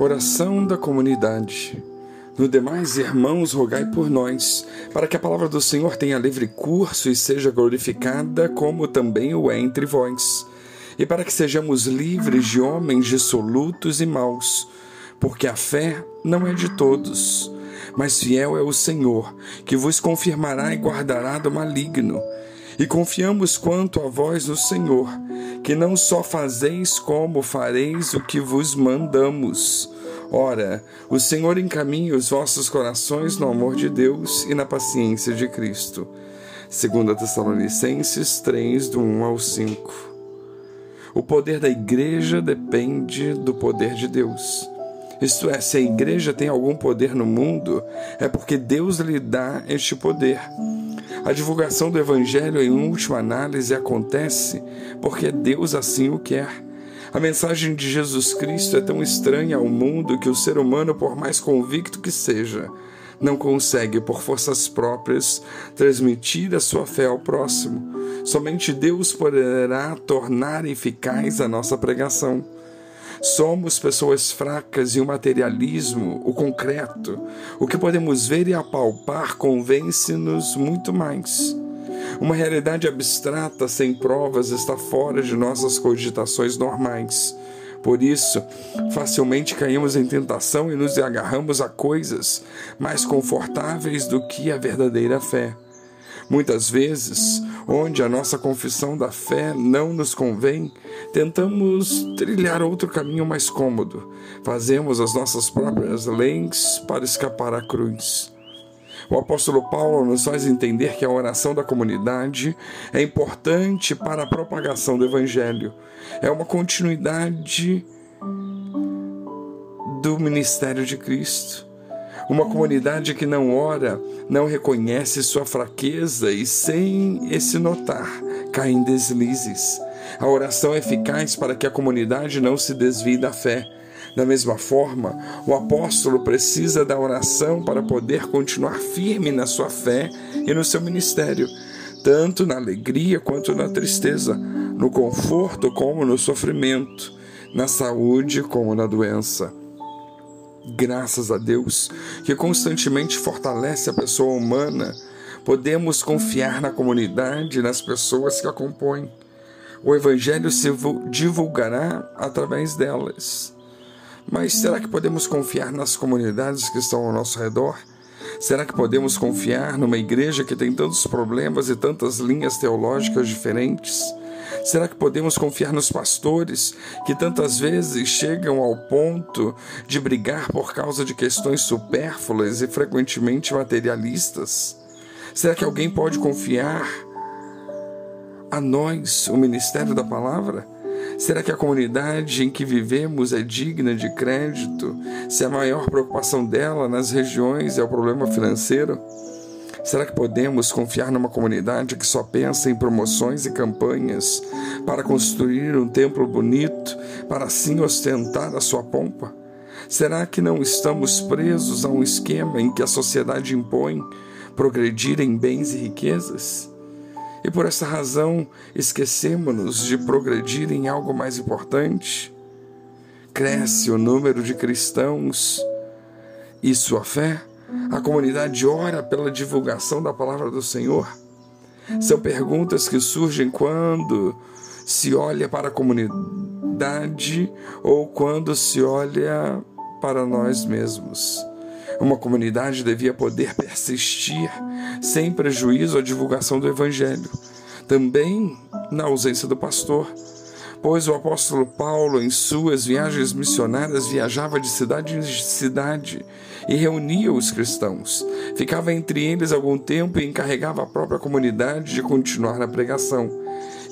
Oração da comunidade. No demais, irmãos, rogai por nós, para que a palavra do Senhor tenha livre curso e seja glorificada, como também o é entre vós, e para que sejamos livres de homens dissolutos e maus, porque a fé não é de todos, mas fiel é o Senhor, que vos confirmará e guardará do maligno. E confiamos quanto a vós no Senhor, que não só fazeis como fareis o que vos mandamos. Ora, o Senhor encaminha os vossos corações no amor de Deus e na paciência de Cristo. 2 Tessalonicenses 3, do 1 ao 5. O poder da igreja depende do poder de Deus. Isto é, se a igreja tem algum poder no mundo, é porque Deus lhe dá este poder. A divulgação do Evangelho, em última análise, acontece porque Deus assim o quer. A mensagem de Jesus Cristo é tão estranha ao mundo que o ser humano, por mais convicto que seja, não consegue, por forças próprias, transmitir a sua fé ao próximo. Somente Deus poderá tornar eficaz a nossa pregação. Somos pessoas fracas e o materialismo, o concreto, o que podemos ver e apalpar, convence-nos muito mais. Uma realidade abstrata sem provas está fora de nossas cogitações normais. Por isso, facilmente caímos em tentação e nos agarramos a coisas mais confortáveis do que a verdadeira fé. Muitas vezes, onde a nossa confissão da fé não nos convém, tentamos trilhar outro caminho mais cômodo. Fazemos as nossas próprias leis para escapar à cruz. O apóstolo Paulo nos faz entender que a oração da comunidade é importante para a propagação do evangelho. É uma continuidade do ministério de Cristo. Uma comunidade que não ora, não reconhece sua fraqueza e, sem esse notar, cai em deslizes. A oração é eficaz para que a comunidade não se desvie da fé. Da mesma forma, o apóstolo precisa da oração para poder continuar firme na sua fé e no seu ministério, tanto na alegria quanto na tristeza, no conforto como no sofrimento, na saúde como na doença. Graças a Deus, que constantemente fortalece a pessoa humana, podemos confiar na comunidade nas pessoas que a compõem. O Evangelho se divulgará através delas. Mas será que podemos confiar nas comunidades que estão ao nosso redor? Será que podemos confiar numa igreja que tem tantos problemas e tantas linhas teológicas diferentes? Será que podemos confiar nos pastores que tantas vezes chegam ao ponto de brigar por causa de questões supérfluas e frequentemente materialistas? Será que alguém pode confiar a nós o ministério da palavra? Será que a comunidade em que vivemos é digna de crédito se a maior preocupação dela nas regiões é o problema financeiro? Será que podemos confiar numa comunidade que só pensa em promoções e campanhas para construir um templo bonito, para assim ostentar a sua pompa? Será que não estamos presos a um esquema em que a sociedade impõe progredir em bens e riquezas? E por essa razão esquecemos-nos de progredir em algo mais importante? Cresce o número de cristãos e sua fé? A comunidade ora pela divulgação da palavra do Senhor? São perguntas que surgem quando se olha para a comunidade ou quando se olha para nós mesmos. Uma comunidade devia poder persistir sem prejuízo à divulgação do Evangelho, também na ausência do pastor pois o apóstolo Paulo, em suas viagens missionárias, viajava de cidade em cidade e reunia os cristãos. Ficava entre eles algum tempo e encarregava a própria comunidade de continuar a pregação.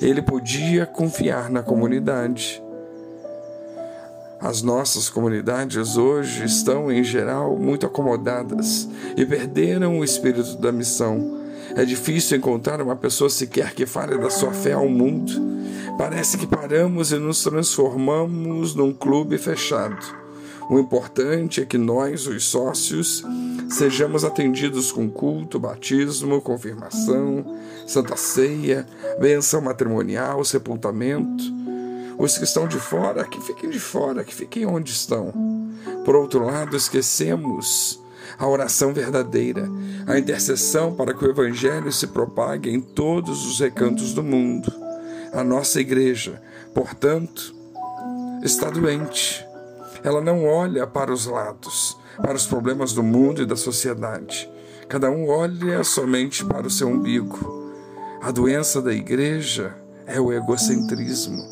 Ele podia confiar na comunidade. As nossas comunidades hoje estão, em geral, muito acomodadas e perderam o espírito da missão. É difícil encontrar uma pessoa sequer que fale da sua fé ao mundo. Parece que paramos e nos transformamos num clube fechado. O importante é que nós, os sócios, sejamos atendidos com culto, batismo, confirmação, santa ceia, benção matrimonial, sepultamento. Os que estão de fora, que fiquem de fora, que fiquem onde estão. Por outro lado, esquecemos a oração verdadeira, a intercessão para que o Evangelho se propague em todos os recantos do mundo. A nossa igreja, portanto, está doente. Ela não olha para os lados, para os problemas do mundo e da sociedade. Cada um olha somente para o seu umbigo. A doença da igreja é o egocentrismo.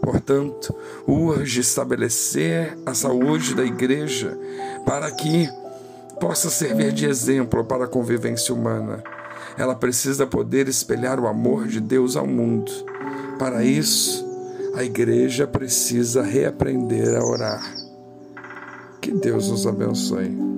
Portanto, urge estabelecer a saúde da igreja para que possa servir de exemplo para a convivência humana. Ela precisa poder espelhar o amor de Deus ao mundo. Para isso, a igreja precisa reaprender a orar. Que Deus nos abençoe.